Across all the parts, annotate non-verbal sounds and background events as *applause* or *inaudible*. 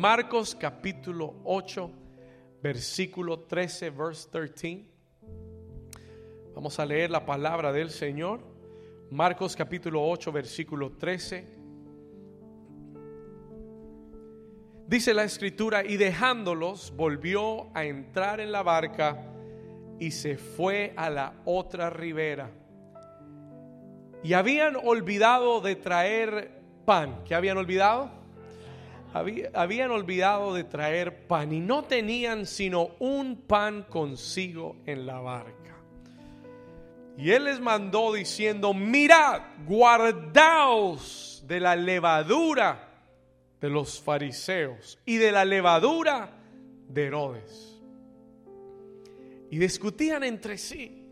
Marcos capítulo 8, versículo 13, verse 13. Vamos a leer la palabra del Señor. Marcos capítulo 8, versículo 13. Dice la escritura, y dejándolos, volvió a entrar en la barca y se fue a la otra ribera. Y habían olvidado de traer pan. ¿Qué habían olvidado? Habían olvidado de traer pan y no tenían sino un pan consigo en la barca. Y él les mandó diciendo, mirad, guardaos de la levadura de los fariseos y de la levadura de Herodes. Y discutían entre sí,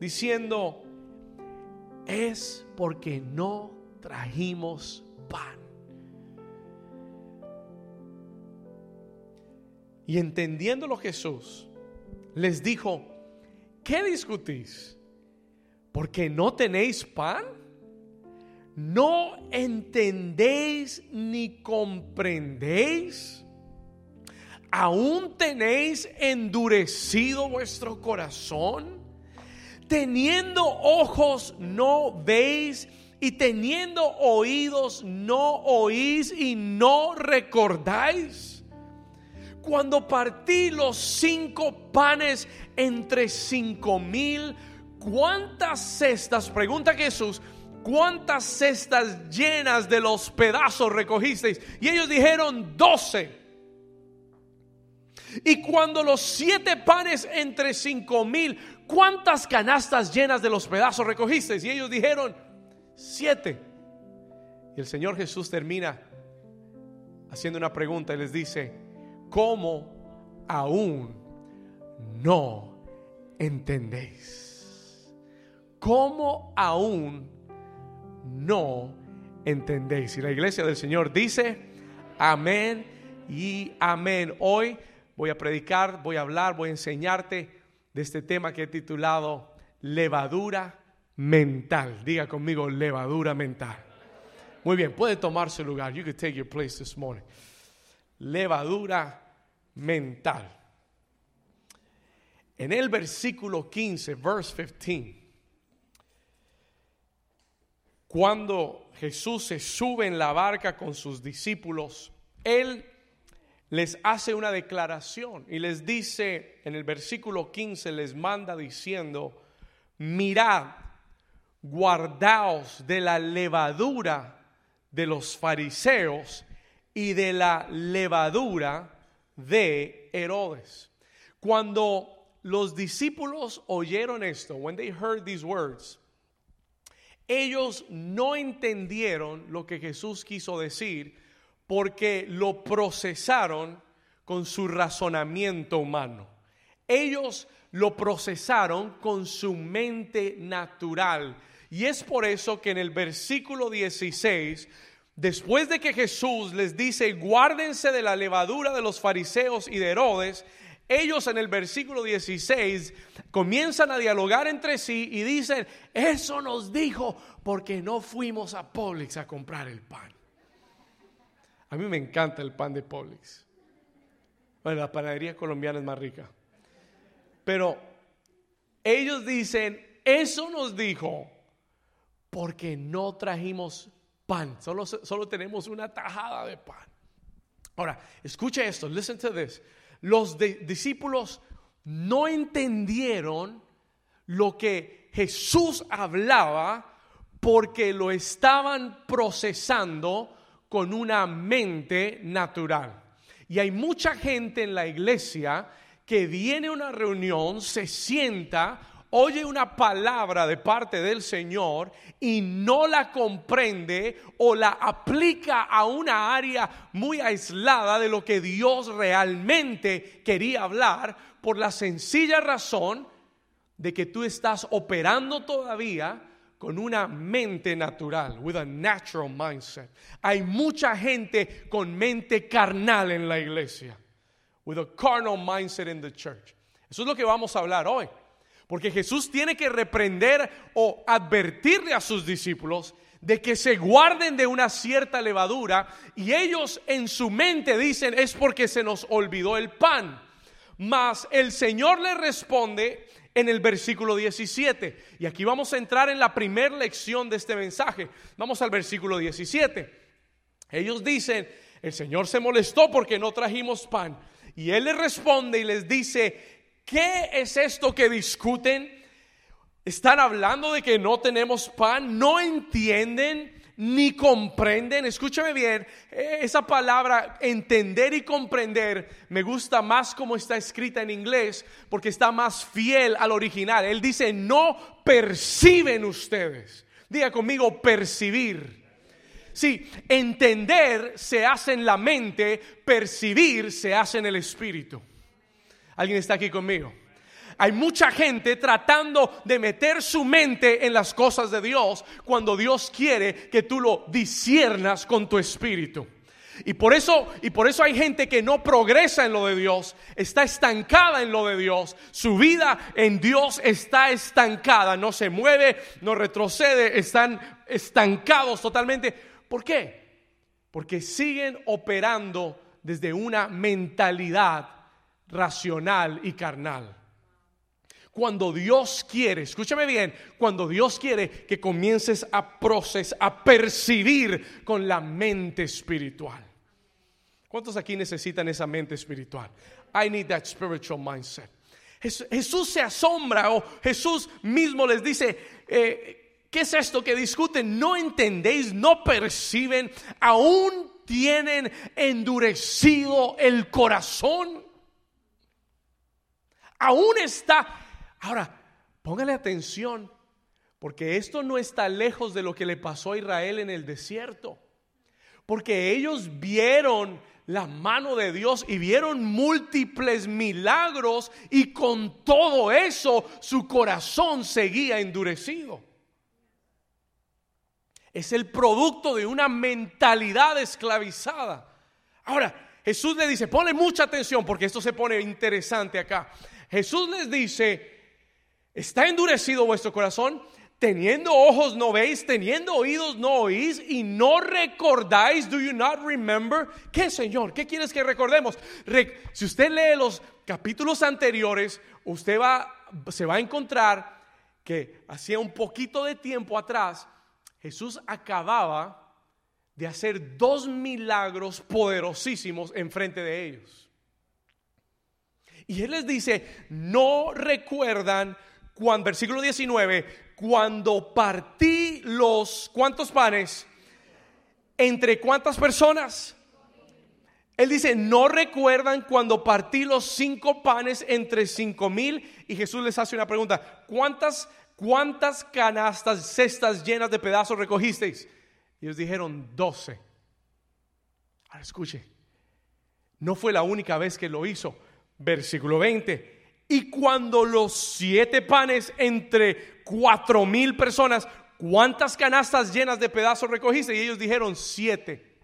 diciendo, es porque no trajimos pan. Y entendiéndolo Jesús, les dijo, ¿qué discutís? ¿Porque no tenéis pan? ¿No entendéis ni comprendéis? ¿Aún tenéis endurecido vuestro corazón? Teniendo ojos no veis y teniendo oídos no oís y no recordáis cuando partí los cinco panes entre cinco mil, ¿cuántas cestas, pregunta Jesús, cuántas cestas llenas de los pedazos recogisteis? Y ellos dijeron doce. Y cuando los siete panes entre cinco mil, ¿cuántas canastas llenas de los pedazos recogisteis? Y ellos dijeron siete. Y el Señor Jesús termina haciendo una pregunta y les dice, ¿cómo aún no entendéis? ¿Cómo aún no entendéis? Y la iglesia del Señor dice, amén y amén. Hoy voy a predicar, voy a hablar, voy a enseñarte de este tema que he titulado levadura mental. Diga conmigo, levadura mental. Muy bien, puede tomar su lugar. You can take your place this morning. Levadura mental. En el versículo 15, verse 15, cuando Jesús se sube en la barca con sus discípulos, Él les hace una declaración y les dice, en el versículo 15 les manda diciendo, mirad, guardaos de la levadura de los fariseos y de la levadura de Herodes. Cuando los discípulos oyeron esto, when they heard these words, ellos no entendieron lo que Jesús quiso decir porque lo procesaron con su razonamiento humano. Ellos lo procesaron con su mente natural. Y es por eso que en el versículo 16 Después de que Jesús les dice, guárdense de la levadura de los fariseos y de Herodes, ellos en el versículo 16 comienzan a dialogar entre sí y dicen, eso nos dijo porque no fuimos a Publix a comprar el pan. A mí me encanta el pan de Publix. Bueno, la panadería colombiana es más rica. Pero ellos dicen, eso nos dijo porque no trajimos pan. Solo, solo tenemos una tajada de pan. Ahora, escucha esto, listen to this. Los discípulos no entendieron lo que Jesús hablaba porque lo estaban procesando con una mente natural. Y hay mucha gente en la iglesia que viene a una reunión, se sienta, oye una palabra de parte del Señor y no la comprende o la aplica a una área muy aislada de lo que Dios realmente quería hablar por la sencilla razón de que tú estás operando todavía con una mente natural, with a natural mindset. Hay mucha gente con mente carnal en la iglesia, with a carnal mindset in the church. Eso es lo que vamos a hablar hoy. Porque Jesús tiene que reprender o advertirle a sus discípulos de que se guarden de una cierta levadura y ellos en su mente dicen es porque se nos olvidó el pan. Mas el Señor le responde en el versículo 17. Y aquí vamos a entrar en la primera lección de este mensaje. Vamos al versículo 17. Ellos dicen, el Señor se molestó porque no trajimos pan. Y Él les responde y les dice, ¿qué es esto que discuten? Están hablando de que no tenemos pan, no entienden ni comprenden. Escúchame bien, eh, esa palabra entender y comprender me gusta más como está escrita en inglés porque está más fiel al original. Él dice, no perciben ustedes. Diga conmigo, percibir. Sí, entender se hace en la mente, percibir se hace en el espíritu. ¿Alguien está aquí conmigo? Hay mucha gente tratando de meter su mente en las cosas de Dios cuando Dios quiere que tú lo disiernas con tu espíritu. Y por eso, y por eso hay gente que no progresa en lo de Dios, está estancada en lo de Dios. Su vida en Dios está estancada, no se mueve, no retrocede, están estancados totalmente. ¿Por qué? Porque siguen operando desde una mentalidad racional y carnal. Cuando Dios quiere, escúchame bien, cuando Dios quiere que comiences a procesar, a percibir con la mente espiritual. ¿Cuántos aquí necesitan esa mente espiritual? I need that spiritual mindset. Jesús se asombra o Jesús mismo les dice, eh, ¿qué es esto que discuten? No entendéis, no perciben, aún tienen endurecido el corazón. Aún está Ahora, póngale atención, porque esto no está lejos de lo que le pasó a Israel en el desierto. Porque ellos vieron la mano de Dios y vieron múltiples milagros y con todo eso su corazón seguía endurecido. Es el producto de una mentalidad esclavizada. Ahora, Jesús le dice, pone mucha atención porque esto se pone interesante acá. Jesús les dice, ¿Está endurecido vuestro corazón? Teniendo ojos no veis, teniendo oídos no oís y no recordáis, do you not remember? ¿Qué, Señor? ¿Qué quieres que recordemos? si usted lee los capítulos anteriores, usted va, se va a encontrar que hacía un poquito de tiempo atrás, Jesús acababa de hacer dos milagros poderosísimos enfrente de ellos. Y Él les dice, no recuerdan cuando, versículo 19, cuando partí los, ¿cuántos panes? ¿Entre cuántas personas? Él dice, no recuerdan cuando partí los cinco panes entre cinco mil y Jesús les hace una pregunta, ¿cuántas, cuántas canastas, cestas llenas de pedazos recogisteis? Y ellos dijeron, doce. Ahora escuche, no fue la única vez que lo hizo. Versículo 20, y cuando los siete panes entre cuatro mil personas, ¿cuántas canastas llenas de pedazos recogiste? Y ellos dijeron siete.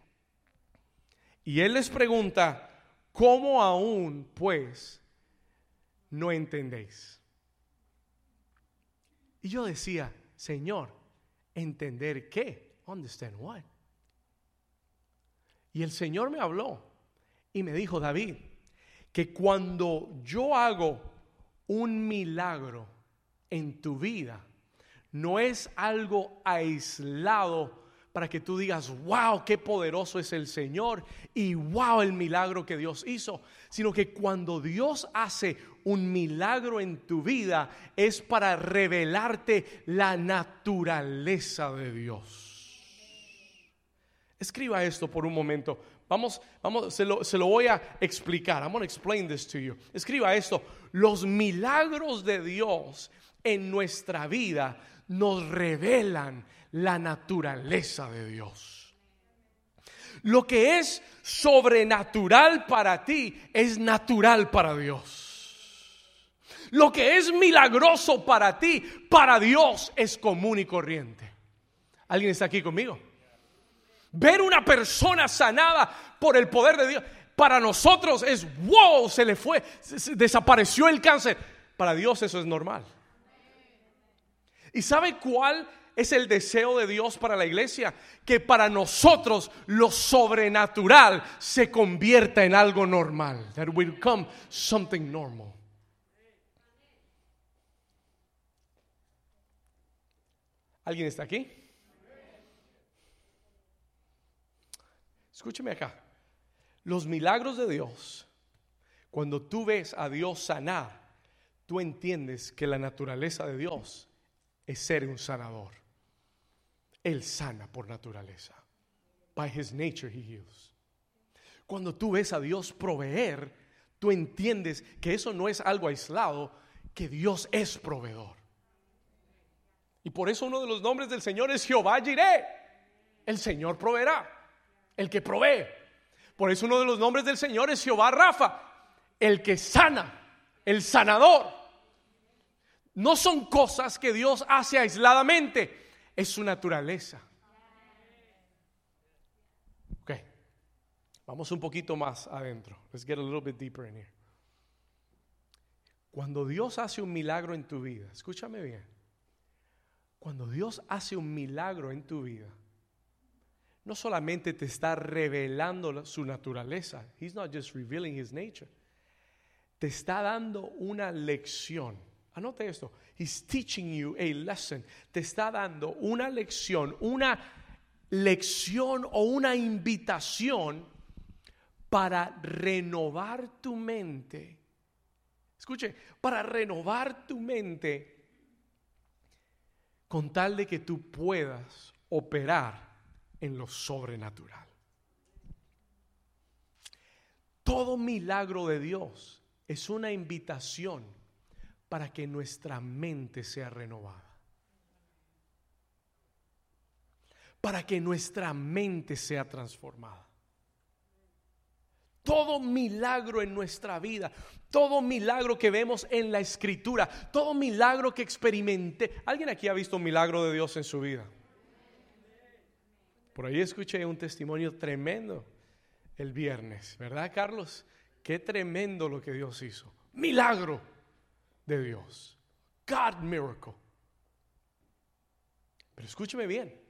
Y él les pregunta, ¿cómo aún pues no entendéis? Y yo decía, Señor, ¿entender qué? Understand what? Y el Señor me habló y me dijo, David, que cuando yo hago un milagro en tu vida no es algo aislado para que tú digas, wow, qué poderoso es el Señor y wow, el milagro que Dios hizo, sino que cuando Dios hace un milagro en tu vida es para revelarte la naturaleza de Dios. Escriba esto por un momento. Vamos, vamos, se lo, se lo voy a explicar. I'm going to explain this to you. Escriba esto. Los milagros de Dios en nuestra vida nos revelan la naturaleza de Dios. Lo que es sobrenatural para ti es natural para Dios. Lo que es milagroso para ti, para Dios es común y corriente. ¿Alguien está aquí conmigo? Ver una persona sanada por el poder de Dios, para nosotros es wow, se le fue, desapareció el cáncer. Para Dios eso es normal. ¿Y sabe cuál es el deseo de Dios para la iglesia, que para nosotros lo sobrenatural se convierta en algo normal, that will become something normal. ¿Alguien está aquí? Escúcheme acá. Los milagros de Dios, cuando tú ves a Dios sanar, tú entiendes que la naturaleza de Dios es ser un sanador. Él sana por naturaleza. By his nature he heals. Cuando tú ves a Dios proveer, tú entiendes que eso no es algo aislado, que Dios es proveedor. Y por eso uno de los nombres del Señor es Jehová Jireh. El Señor proveerá, el que provee. Por eso uno de los nombres del Señor es Jehová Rafa, el que sana, el sanador. No son cosas que Dios hace aisladamente es su naturaleza. Ok, vamos un poquito más adentro. Let's get a little bit deeper in here. Cuando Dios hace un milagro en tu vida, escúchame bien. Cuando Dios hace un milagro en tu vida, no solamente te está revelando su naturaleza, He's not just revealing His nature, te está dando una lección Anote esto. He's teaching you a lesson. Te está dando una lección, una lección o una invitación para renovar tu mente. Escuche, para renovar tu mente con tal de que tú puedas operar en lo sobrenatural. Todo milagro de Dios es una invitación para que nuestra mente sea renovada. Para que nuestra mente sea transformada. Todo milagro en nuestra vida, todo milagro que vemos en la escritura, todo milagro que experimenté. ¿Alguien aquí ha visto un milagro de Dios en su vida? Por ahí escuché un testimonio tremendo el viernes, ¿verdad, Carlos? Qué tremendo lo que Dios hizo. Milagro de Dios. God miracle. Pero escúcheme bien.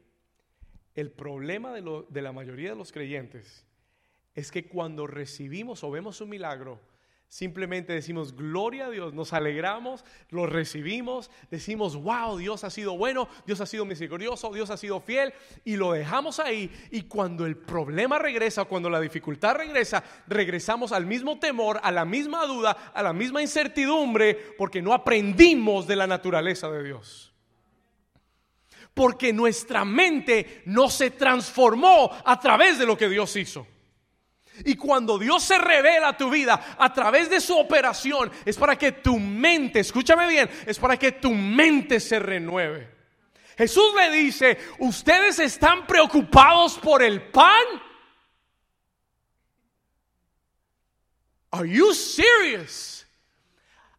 El problema de, de la mayoría de los creyentes es que cuando recibimos o vemos un milagro, Simplemente decimos, gloria a Dios, nos alegramos, lo recibimos, decimos, wow, Dios ha sido bueno, Dios ha sido misericordioso, Dios ha sido fiel, y lo dejamos ahí. Y cuando el problema regresa, cuando la dificultad regresa, regresamos al mismo temor, a la misma duda, a la misma incertidumbre, porque no aprendimos de la naturaleza de Dios. Porque nuestra mente no se transformó a través de lo que Dios hizo. Y cuando Dios se revela a tu vida a través de su operación, es para que tu mente, escúchame bien, es para que tu mente se renueve. Jesús le dice, ¿ustedes están preocupados por el pan? Are you serious?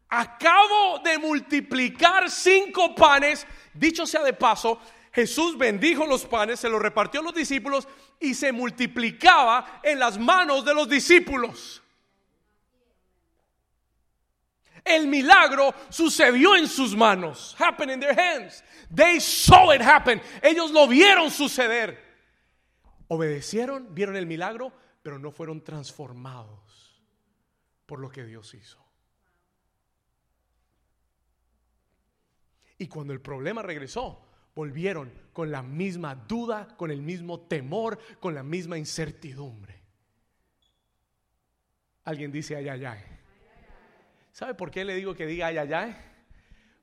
Acabo de multiplicar cinco panes, dicho sea de paso, Jesús bendijo los panes, se los repartió a los discípulos y se multiplicaba en las manos de los discípulos. El milagro sucedió en sus manos. Happened in their hands. They saw it happen. Ellos lo vieron suceder. Obedecieron, vieron el milagro, pero no fueron transformados por lo que Dios hizo. Y cuando el problema regresó, volvieron con la misma duda, con el mismo temor, con la misma incertidumbre. Alguien dice ay, ay, ay. ¿Sabe por qué le digo que diga ay, ay, ay?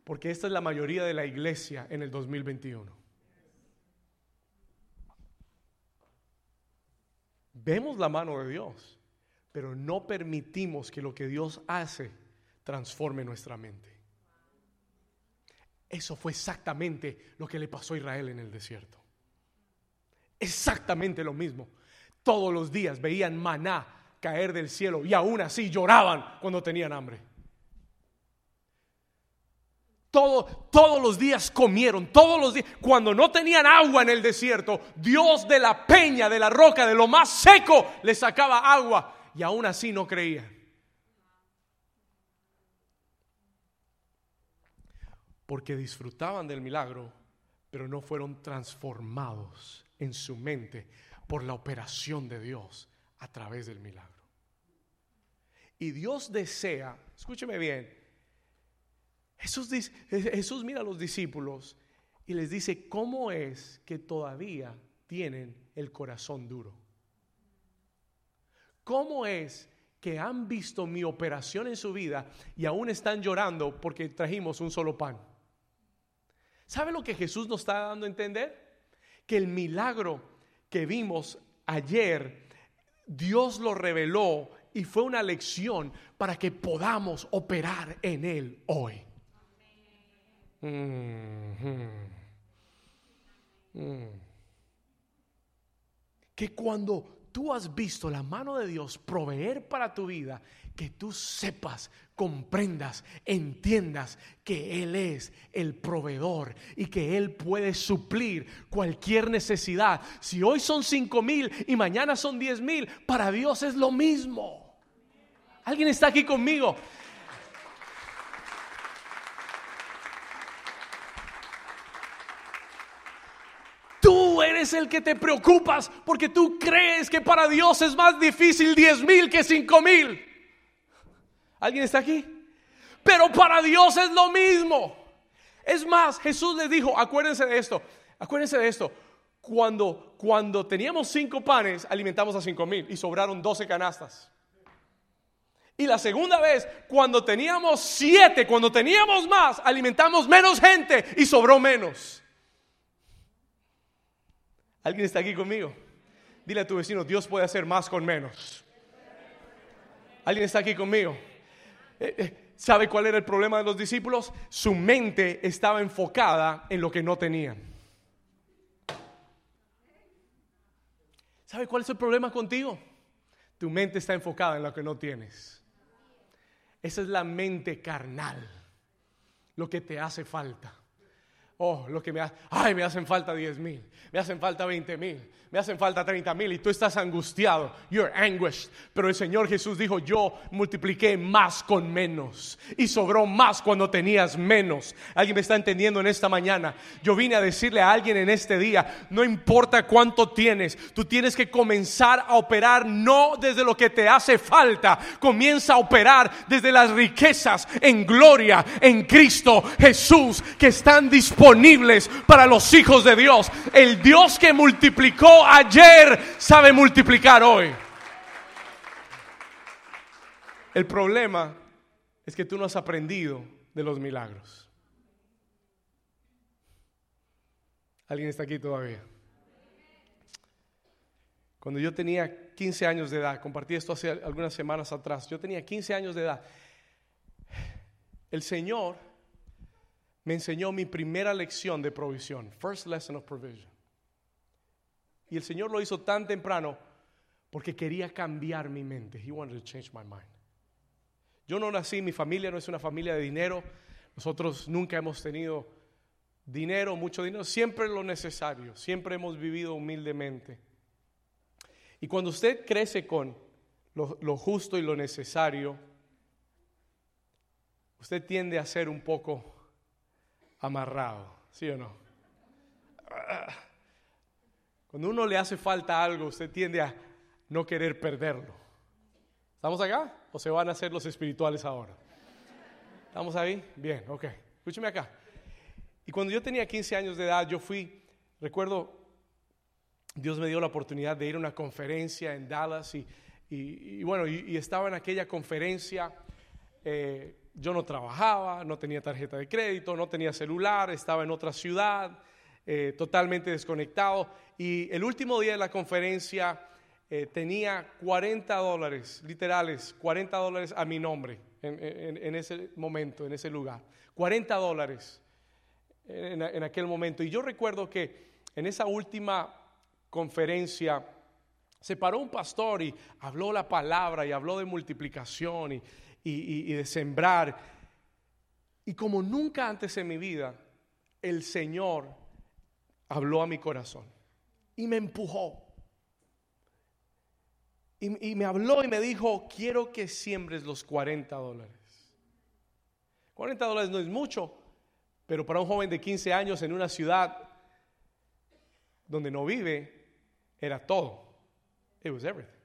Porque esta es la mayoría de la iglesia en el 2021. Vemos la mano de Dios, pero no permitimos que lo que Dios hace transforme nuestra mente. Eso fue exactamente lo que le pasó a Israel en el desierto. Exactamente lo mismo. Todos los días veían maná caer del cielo y aún así lloraban cuando tenían hambre. Todo, todos los días comieron, todos los días. Cuando no tenían agua en el desierto, Dios de la peña, de la roca, de lo más seco, les sacaba agua y aún así no creían. Porque disfrutaban del milagro, pero no fueron transformados en su mente por la operación de Dios a través del milagro. Y Dios desea, escúcheme bien, Jesús, dice, Jesús mira a los discípulos y les dice, ¿cómo es que todavía tienen el corazón duro? ¿Cómo es que han visto mi operación en su vida y aún están llorando porque trajimos un solo pan? ¿Sabe lo que Jesús nos está dando a entender? Que el milagro que vimos ayer, Dios lo reveló y fue una lección para que podamos operar en Él hoy. Que cuando tú has visto la mano de Dios proveer para tu vida, que tú sepas, comprendas, entiendas que Él es el proveedor y que Él puede suplir cualquier necesidad. Si hoy son cinco mil y mañana son diez mil, para Dios es lo mismo. ¿Alguien está aquí conmigo? Tú eres el que te preocupas porque tú crees que para Dios es más difícil 10 mil que 5 mil. ¿Alguien está aquí? Pero para Dios es lo mismo. Es más, Jesús les dijo, acuérdense de esto, acuérdense de esto. Cuando, cuando teníamos cinco panes, alimentamos a cinco mil y sobraron 12 canastas. Y la segunda vez, cuando teníamos siete, cuando teníamos más, alimentamos menos gente y sobró menos. ¿Alguien está aquí conmigo? Dile a tu vecino, Dios puede hacer más con menos. ¿Alguien está aquí conmigo? Eh, eh, ¿Sabe cuál era el problema de los discípulos? Su mente estaba enfocada en lo que no tenían. ¿Sabe cuál es el problema contigo? Tu mente está enfocada en lo que no tienes. Esa es la mente carnal, lo que te hace falta. Oh, lo que me hace, ay, me hacen falta 10 mil, me hacen falta 20 mil, me hacen falta 30 mil y tú estás angustiado, you're anguished. Pero el Señor Jesús dijo, yo multipliqué más con menos y sobró más cuando tenías menos. ¿Alguien me está entendiendo en esta mañana? Yo vine a decirle a alguien en este día, no importa cuánto tienes, tú tienes que comenzar a operar no desde lo que te hace falta, comienza a operar desde las riquezas en gloria en Cristo Jesús que están disponibles para los hijos de Dios. El Dios que multiplicó ayer sabe multiplicar hoy. El problema es que tú no has aprendido de los milagros. ¿Alguien está aquí todavía? Cuando yo tenía 15 años de edad, compartí esto hace algunas semanas atrás, yo tenía 15 años de edad. El Señor me enseñó mi primera lección de provisión, first lesson of provision. Y el Señor lo hizo tan temprano porque quería cambiar mi mente. He wanted to change my mind. Yo no nací, mi familia no es una familia de dinero. Nosotros nunca hemos tenido dinero, mucho dinero, siempre lo necesario. Siempre hemos vivido humildemente. Y cuando usted crece con lo, lo justo y lo necesario, usted tiende a ser un poco amarrado, ¿sí o no? Cuando uno le hace falta algo, usted tiende a no querer perderlo. ¿Estamos acá? ¿O se van a hacer los espirituales ahora? ¿Estamos ahí? Bien, ok. Escúcheme acá. Y cuando yo tenía 15 años de edad, yo fui, recuerdo, Dios me dio la oportunidad de ir a una conferencia en Dallas y, bueno, y, estaba en aquella conferencia. Eh, yo no trabajaba, no tenía tarjeta de crédito, no tenía celular, estaba en otra ciudad, eh, totalmente desconectado. Y el último día de la conferencia eh, tenía 40 dólares, literales, 40 dólares a mi nombre en, ese momento, en ese lugar. 40 dólares en, en aquel momento. Y yo recuerdo que en esa última conferencia se paró un pastor y habló la palabra y habló de multiplicación y y, de sembrar. Y como nunca antes en mi vida, el Señor habló a mi corazón y me empujó. Y, y, me habló y me dijo, quiero que siembres los 40 dólares. 40 dólares no es mucho, pero para un joven de 15 años en una ciudad donde no vive era todo. It was everything.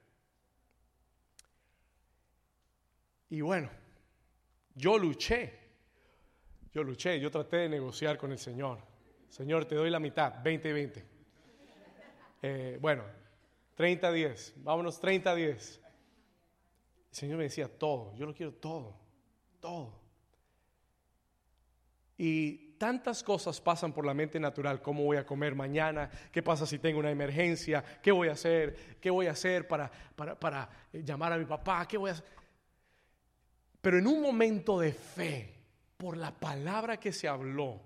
Y bueno, yo luché. Yo luché, yo traté de negociar con el Señor. Señor, te doy la mitad, 20-20. Eh, bueno, 30-10, vámonos 30-10. El Señor me decía todo, yo lo quiero todo, todo. Y tantas cosas pasan por la mente natural, cómo voy a comer mañana, qué pasa si tengo una emergencia, qué voy a hacer, qué voy a hacer para, para, para llamar a mi papá, qué voy a hacer. Pero en un momento de fe, por la palabra que se habló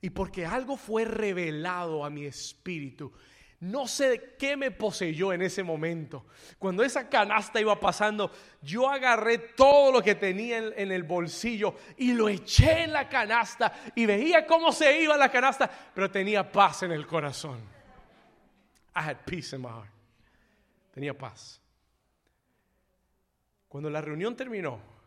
y porque algo fue revelado a mi espíritu, no sé qué me poseyó en ese momento. Cuando esa canasta iba pasando, yo agarré todo lo que tenía en, el bolsillo y lo eché en la canasta y veía cómo se iba la canasta, pero tenía paz en el corazón. I had peace in my heart. Tenía paz. Cuando la reunión terminó,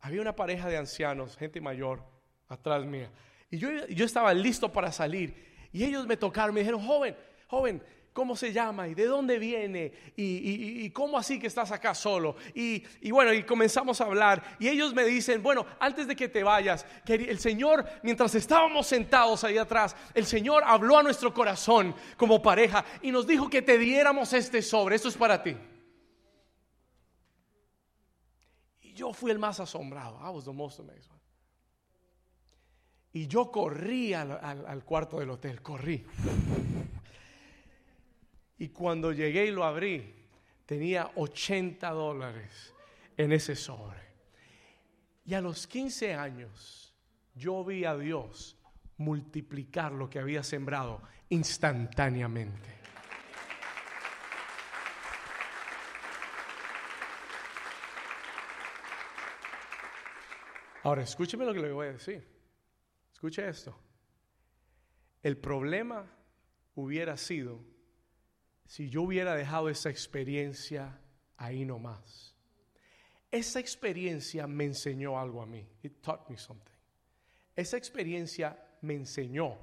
había una pareja de ancianos, gente mayor, atrás mía. Y yo, yo estaba listo para salir. Y ellos me tocaron, me dijeron, joven, joven, ¿cómo se llama? ¿Y de dónde viene? ¿Y, cómo así que estás acá solo? Y, bueno, y comenzamos a hablar. Y ellos me dicen, bueno, antes de que te vayas, que el Señor, mientras estábamos sentados ahí atrás, el Señor habló a nuestro corazón como pareja y nos dijo que te diéramos este sobre. Esto es para ti. Y yo fui el más asombrado. I was the most amazed Y yo corrí al cuarto del hotel, corrí. Y cuando llegué y lo abrí, tenía 80 dólares en ese sobre. Y a los 15 años, yo vi a Dios multiplicar lo que había sembrado instantáneamente. Ahora, escúcheme lo que le voy a decir. Escuche esto. El problema hubiera sido si yo hubiera dejado esa experiencia ahí nomás. Esa experiencia me enseñó algo a mí. It taught me something. Esa experiencia me enseñó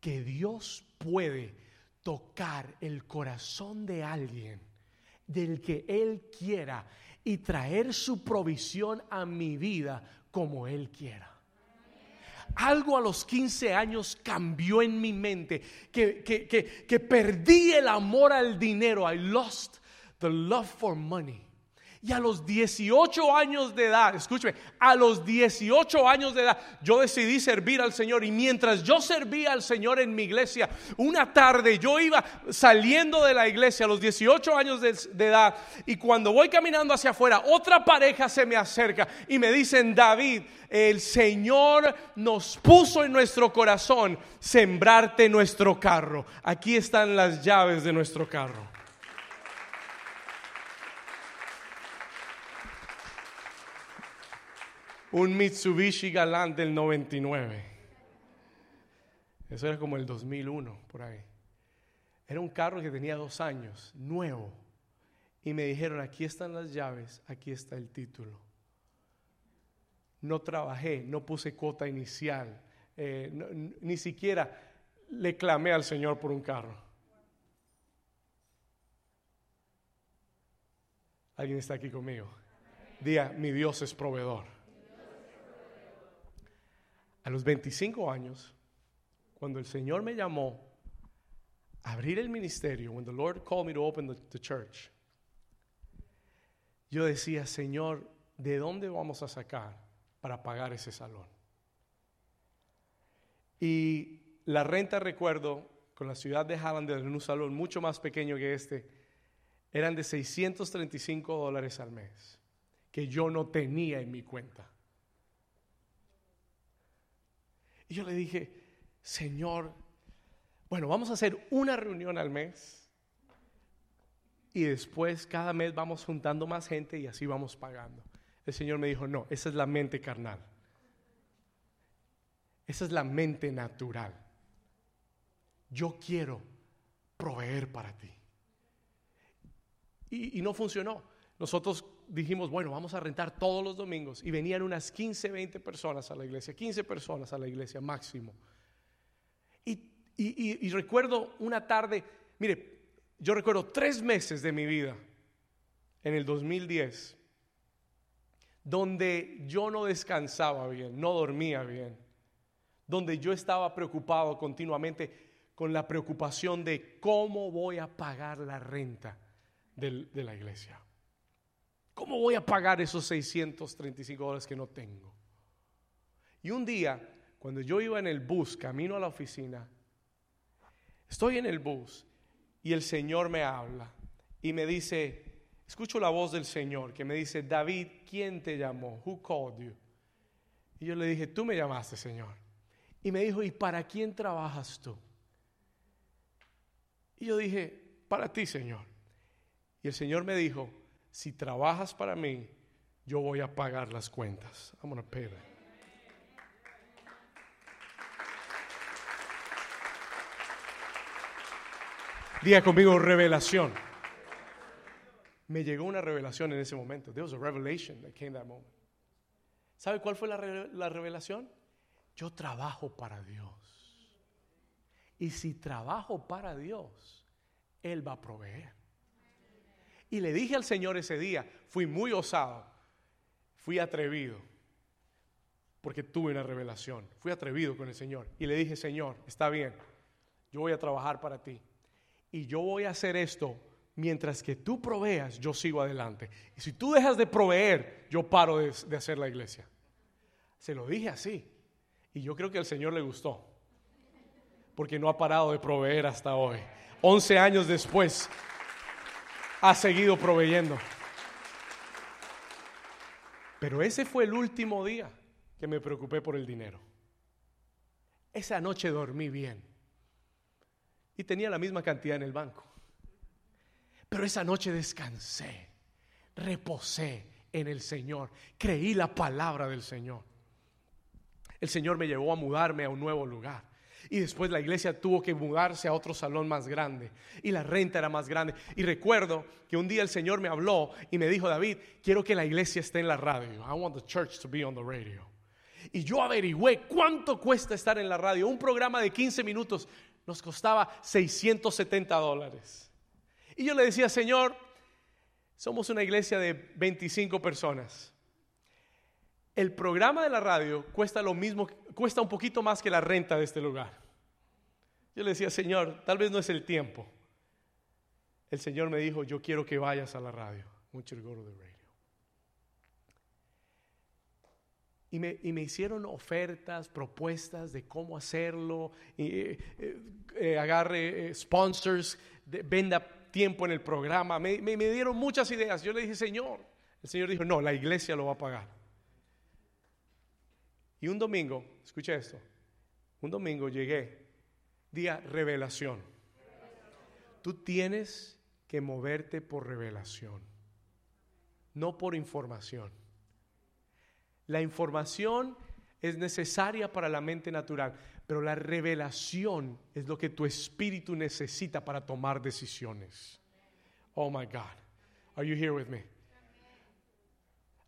que Dios puede tocar el corazón de alguien del que Él quiera y traer su provisión a mi vida como Él quiera algo a los 15 años cambió en mi mente, que, que, perdí el amor al dinero. I lost the love for money. Y a los 18 años de edad, escúcheme, a los 18 años de edad, yo decidí servir al Señor. Y mientras yo servía al Señor en mi iglesia, una tarde yo iba saliendo de la iglesia a los 18 años de, de edad. Y cuando voy caminando hacia afuera, otra pareja se me acerca y me dicen, David, el Señor nos puso en nuestro corazón sembrarte nuestro carro. Aquí están las llaves de nuestro carro. Un Mitsubishi Galant del 99. Eso era como el 2001, por ahí. Era un carro que tenía dos años, nuevo. Y me dijeron, aquí están las llaves, aquí está el título. No trabajé, no puse cuota inicial, eh, ni siquiera le clamé al Señor por un carro. ¿Alguien está aquí conmigo? Día, mi Dios es proveedor. A los 25 años, cuando el Señor me llamó a abrir el ministerio, when the Lord called me to open the, church, yo decía, Señor, ¿de dónde vamos a sacar para pagar ese salón? Y la renta, recuerdo, con la ciudad de Hallander, en un salón mucho más pequeño que este, eran de 635 dólares al mes, que yo no tenía en mi cuenta. Yo le dije, Señor, bueno, vamos a hacer una reunión al mes y después cada mes vamos juntando más gente y así vamos pagando. El Señor me dijo, no, esa es la mente carnal. Esa es la mente natural. Yo quiero proveer para ti. Y, y no funcionó. Nosotros dijimos, bueno, vamos a rentar todos los domingos y venían unas 15, 20 personas a la iglesia, 15 personas a la iglesia máximo. Y, Y, y recuerdo una tarde, mire, yo recuerdo tres meses de mi vida en el 2010 donde yo no descansaba bien, no dormía bien, donde yo estaba preocupado continuamente con la preocupación de cómo voy a pagar la renta de, la iglesia. ¿Cómo voy a pagar esos 635 dólares que no tengo? Y un día, cuando yo iba en el bus camino a la oficina, estoy en el bus y el Señor me habla y me dice, escucho la voz del Señor que me dice, David, ¿quién te llamó? Who called you? Y yo le dije, tú me llamaste, Señor. Y me dijo, ¿y para quién trabajas tú? Y yo dije, para ti, Señor. Y el Señor me dijo, si trabajas para mí, yo voy a pagar las cuentas. I'm going to pay Diga conmigo revelación. Me llegó una revelación en ese momento. There was a revelation that came that moment. ¿Sabe cuál fue la, la revelación? Yo trabajo para Dios. Y si trabajo para Dios, Él va a proveer. Y le dije al Señor ese día, fui muy osado, fui atrevido, porque tuve una revelación, fui atrevido con el Señor. Y le dije, Señor, está bien, yo voy a trabajar para ti. Y yo voy a hacer esto mientras que tú proveas, yo sigo adelante. Y si tú dejas de proveer, yo paro de, hacer la iglesia. Se lo dije así. Y yo creo que al Señor le gustó porque no ha parado de proveer hasta hoy. Once años después, ha seguido proveyendo. Pero ese fue el último día que me preocupé por el dinero. Esa noche dormí bien y tenía la misma cantidad en el banco. Pero esa noche descansé, reposé en el Señor, creí la palabra del Señor. El Señor me llevó a mudarme a un nuevo lugar. Y después la iglesia tuvo que mudarse a otro salón más grande. Y la renta era más grande. Y recuerdo que un día el Señor me habló y me dijo, David, quiero que la iglesia esté en la radio. I want the church to be on the radio. Y yo averigüé cuánto cuesta estar en la radio. Un programa de 15 minutos nos costaba 670 dólares. Y yo le decía, Señor, somos una iglesia de 25 personas. El programa de la radio cuesta lo mismo, cuesta un poquito más que la renta de este lugar. Yo le decía, Señor, tal vez no es el tiempo. El Señor me dijo, yo quiero que vayas a la radio. Mucho go to radio. Y me, hicieron ofertas, propuestas de cómo hacerlo, y, eh, eh, agarre eh, sponsors, venda tiempo en el programa. Me dieron muchas ideas. Yo le dije, Señor, el Señor dijo, no, la iglesia lo va a pagar. Y un domingo, escucha esto, un domingo llegué, día revelación. Tú tienes que moverte por revelación, no por información. La información es necesaria para la mente natural, pero la revelación es lo que tu espíritu necesita para tomar decisiones. Oh my God. Are you here with me?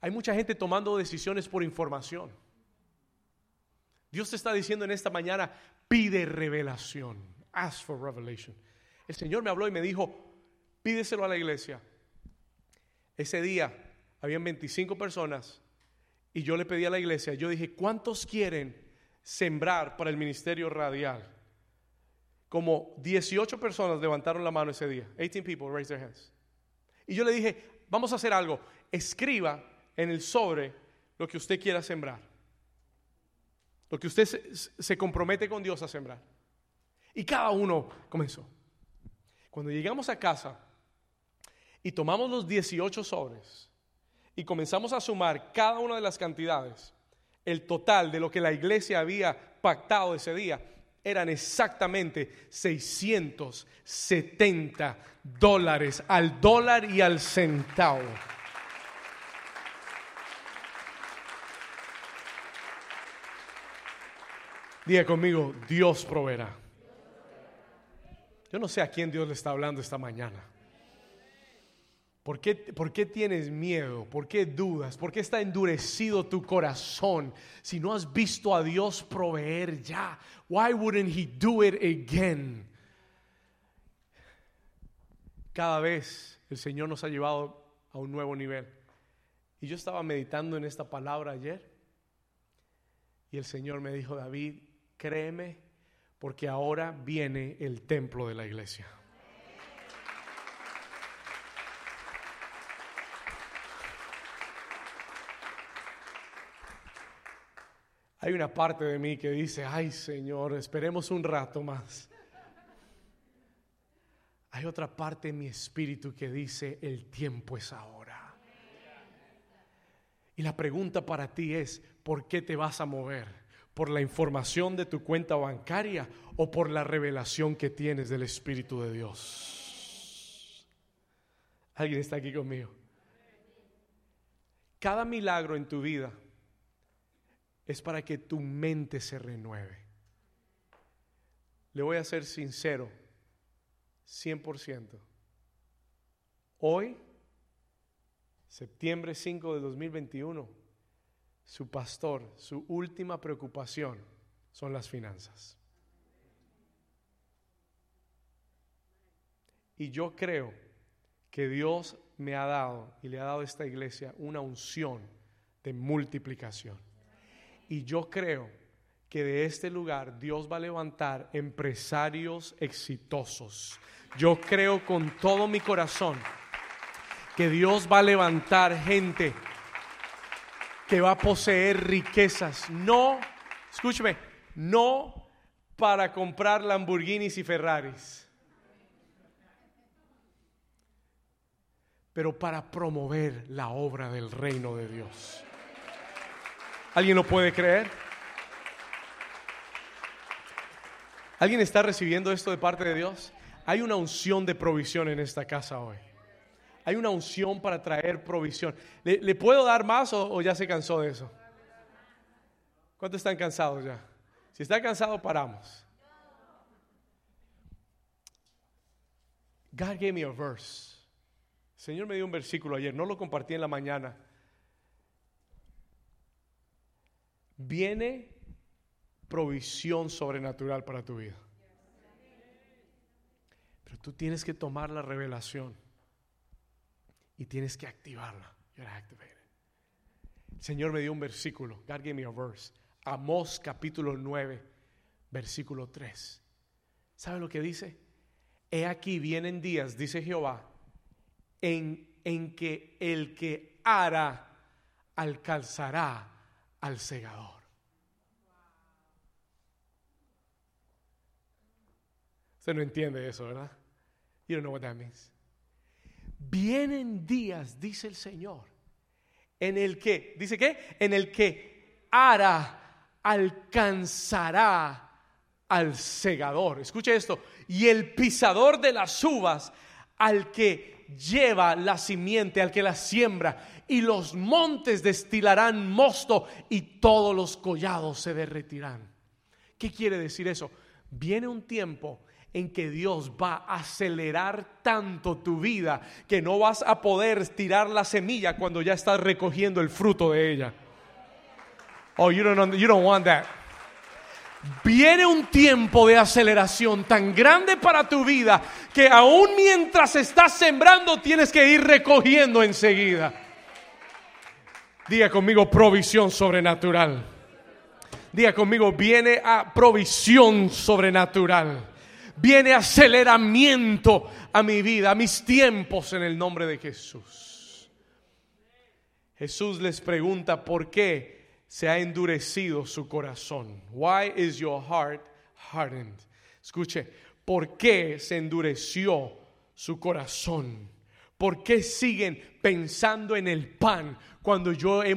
Hay mucha gente tomando decisiones por información. Dios te está diciendo en esta mañana, pide revelación. Ask for revelation. El Señor me habló y me dijo, pídeselo a la iglesia. Ese día habían 25 personas y yo le pedí a la iglesia, yo dije, ¿cuántos quieren sembrar para el ministerio radial? Como 18 personas levantaron la mano ese día. 18 people raised their hands. Y yo le dije, vamos a hacer algo. Escriba en el sobre lo que usted quiera sembrar. Lo que usted se, compromete con Dios a sembrar. Y cada uno comenzó. Cuando llegamos a casa y tomamos los 18 sobres y comenzamos a sumar cada una de las cantidades, el total de lo que la iglesia había pactado ese día eran exactamente 670 dólares al dólar y al centavo. Diga conmigo, Dios proveerá. Yo no sé a quién Dios le está hablando esta mañana. ¿Por qué, ¿Por qué, tienes miedo? ¿Por qué dudas? ¿Por qué está endurecido tu corazón? Si no has visto a Dios proveer ya, why wouldn't he do it again? Cada vez el Señor nos ha llevado a un nuevo nivel. Y yo estaba meditando en esta palabra ayer y el Señor me dijo, David, créeme porque ahora viene el templo de la iglesia. Hay una parte de mí que dice, ay Señor, esperemos un rato más. Hay otra parte en mi espíritu que dice, el tiempo es ahora. Y la pregunta para ti es, ¿por qué te vas a mover? ¿Por la información de tu cuenta bancaria o por la revelación que tienes del Espíritu de Dios? ¿Alguien está aquí conmigo? Cada milagro en tu vida es para que tu mente se renueve. Le voy a ser sincero, 100%. Hoy, septiembre 5 de 2021, su pastor, su última preocupación son las finanzas. Y yo creo que Dios me ha dado y le ha dado a esta iglesia una unción de multiplicación. Y yo creo que de este lugar Dios va a levantar empresarios exitosos. Yo creo con todo mi corazón que Dios va a levantar gente que va a poseer riquezas. No, escúcheme, no para comprar Lamborghinis y Ferraris, pero para promover la obra del reino de Dios. ¿Alguien lo puede creer? ¿Alguien está recibiendo esto de parte de Dios? Hay una unción de provisión en esta casa hoy. Hay una unción para traer provisión. ¿Le, puedo dar más o, ya se cansó de eso? ¿Cuántos están cansados ya? Si está cansado, paramos. God gave me a verse. El Señor me dio un versículo ayer, no lo compartí en la mañana. viene provisión sobrenatural para tu vida. Pero tú tienes que tomar la revelación y tienes que activarla. El Señor me dio un versículo. God gave me a verse. Amós capítulo 9, versículo 3. ¿Sabe lo que dice? He aquí vienen días, dice Jehová, en, en que el que hará alcanzará al segador. Usted no entiende eso, ¿verdad? You don't know what that means. Vienen días, dice el Señor, en el que, dice qué? En el que hará, alcanzará al segador. Escuche esto. Y el pisador de las uvas al que lleva la simiente, al que la siembra y los montes destilarán mosto y todos los collados se derretirán. ¿Qué quiere decir eso? Viene un tiempo en que Dios va a acelerar tanto tu vida que no vas a poder tirar la semilla cuando ya estás recogiendo el fruto de ella. Oh, you don't, want that. Viene un tiempo de aceleración tan grande para tu vida que aún mientras estás sembrando tienes que ir recogiendo enseguida. Diga conmigo provisión sobrenatural. Diga conmigo, viene a provisión sobrenatural. Viene aceleramiento a mi vida, a mis tiempos en el nombre de Jesús. Jesús les pregunta por qué se ha endurecido su corazón. Why is your heart hardened? Escuche, ¿por qué se endureció su corazón? ¿Por qué siguen pensando en el pan cuando yo he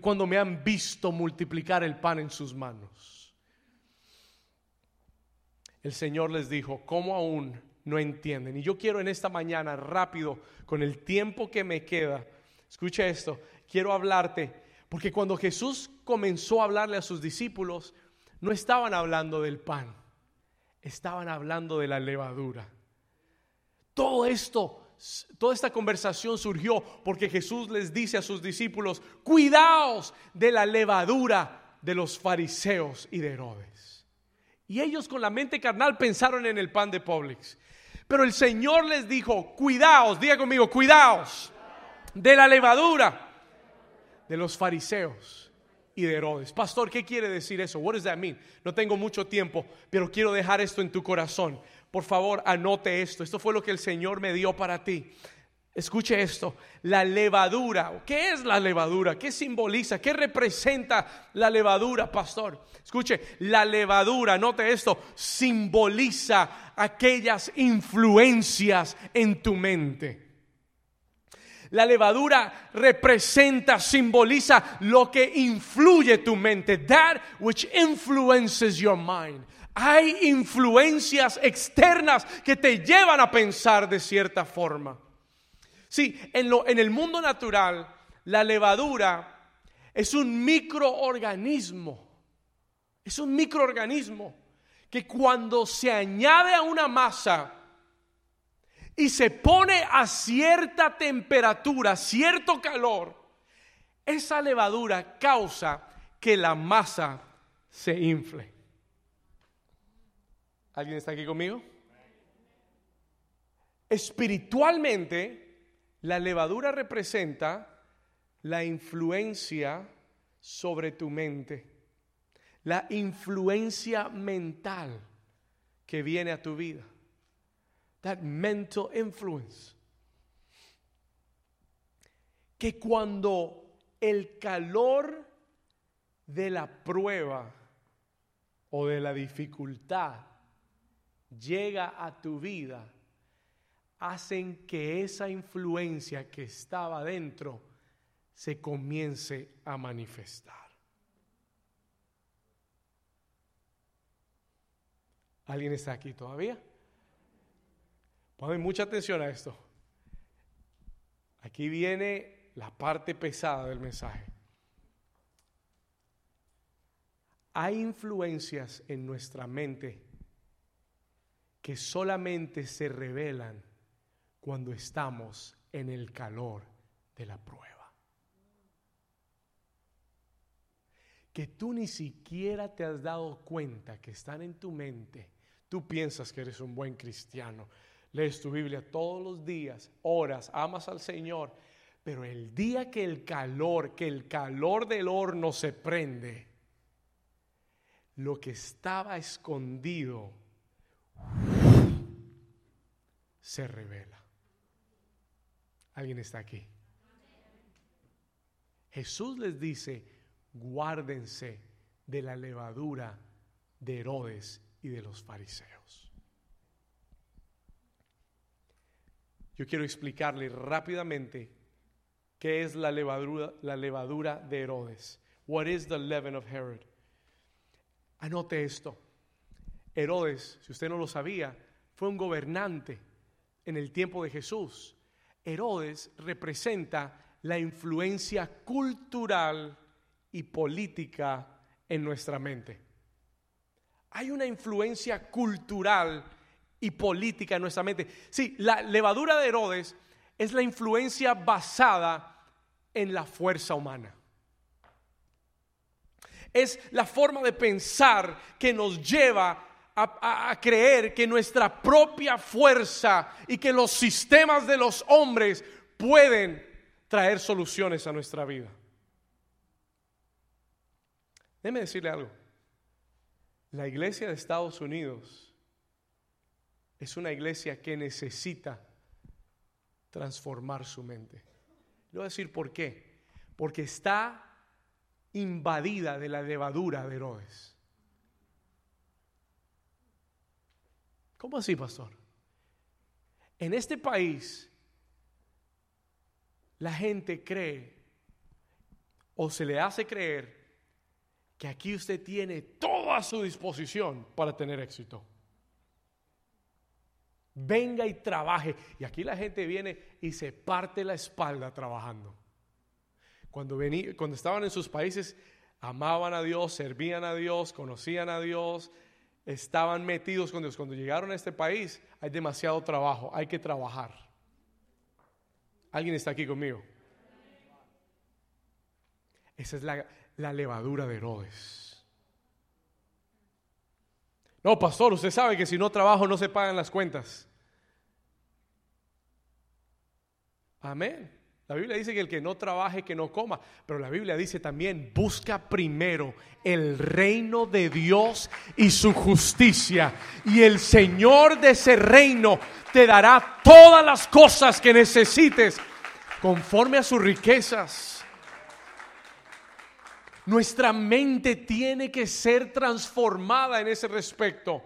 cuando me han visto multiplicar el pan en sus manos? El Señor les dijo, ¿cómo aún no entienden? Y yo quiero en esta mañana rápido, con el tiempo que me queda, escucha esto, quiero hablarte, porque cuando Jesús comenzó a hablarle a sus discípulos, no estaban hablando del pan, estaban hablando de la levadura. Todo esto toda esta conversación surgió porque Jesús les dice a sus discípulos, cuidaos de la levadura de los fariseos y de Herodes. Y ellos con la mente carnal pensaron en el pan de Publix. Pero el Señor les dijo, cuidaos, diga conmigo, cuidaos de la levadura de los fariseos y de Herodes. Pastor, ¿qué quiere decir eso? What does that mean? No tengo mucho tiempo, pero quiero dejar esto en tu corazón. Por favor, anote esto. Esto fue lo que el Señor me dio para ti. Escuche esto, la levadura. ¿Qué es la levadura? ¿Qué simboliza? ¿Qué representa la levadura, pastor? Escuche, la levadura, note esto, simboliza aquellas influencias en tu mente. La levadura representa, simboliza lo que influye tu mente. That which influences your mind. Hay influencias externas que te llevan a pensar de cierta forma. Sí, en, lo, en el mundo natural, la levadura es un microorganismo. Es un microorganismo que cuando se añade a una masa y se pone a cierta temperatura, cierto calor, esa levadura causa que la masa se infle. ¿Alguien está aquí conmigo? Espiritualmente, la levadura representa la influencia sobre tu mente, la influencia mental que viene a tu vida. That mental influence. Que cuando el calor de la prueba o de la dificultad llega a tu vida, hacen que esa influencia que estaba dentro se comience a manifestar. ¿Alguien está aquí todavía? Ponen mucha atención a esto. Aquí viene la parte pesada del mensaje. Hay influencias en nuestra mente que solamente se revelan cuando estamos en el calor de la prueba. Que tú ni siquiera te has dado cuenta que están en tu mente. Tú piensas que eres un buen cristiano, lees tu Biblia todos los días, horas, amas al Señor, pero el día que el calor, que el calor del horno se prende, lo que estaba escondido se revela. ¿Alguien está aquí? Jesús les dice, guárdense de la levadura de Herodes y de los fariseos. Yo quiero explicarle rápidamente qué es la levadura, la levadura de Herodes. What is the leaven of Herod? Anote esto. Herodes, si usted no lo sabía, fue un gobernante en el tiempo de Jesús. Herodes representa la influencia cultural y política en nuestra mente. Hay una influencia cultural y política en nuestra mente. Sí, la levadura de Herodes es la influencia basada en la fuerza humana. Es la forma de pensar que nos lleva a, creer que nuestra propia fuerza y que los sistemas de los hombres pueden traer soluciones a nuestra vida. Déjeme decirle algo. La iglesia de Estados Unidos es una iglesia que necesita transformar su mente. Le voy a decir por qué. Porque está invadida de la levadura de Herodes. ¿Cómo así, pastor? En este país, la gente cree o se le hace creer que aquí usted tiene todo a su disposición para tener éxito. Venga y trabaje. Y aquí la gente viene y se parte la espalda trabajando. Cuando, cuando estaban en sus países, amaban a Dios, servían a Dios, conocían a Dios, estaban metidos con Dios. Cuando llegaron a este país hay demasiado trabajo, hay que trabajar. ¿Alguien está aquí conmigo? Esa es la, la levadura de Herodes. No, pastor, usted sabe que si no trabajo no se pagan las cuentas. Amén. La Biblia dice que el que no trabaje, que no coma. Pero la Biblia dice también, busca primero el reino de Dios y su justicia. Y el Señor de ese reino te dará todas las cosas que necesites conforme a sus riquezas. Nuestra mente tiene que ser transformada en ese respecto.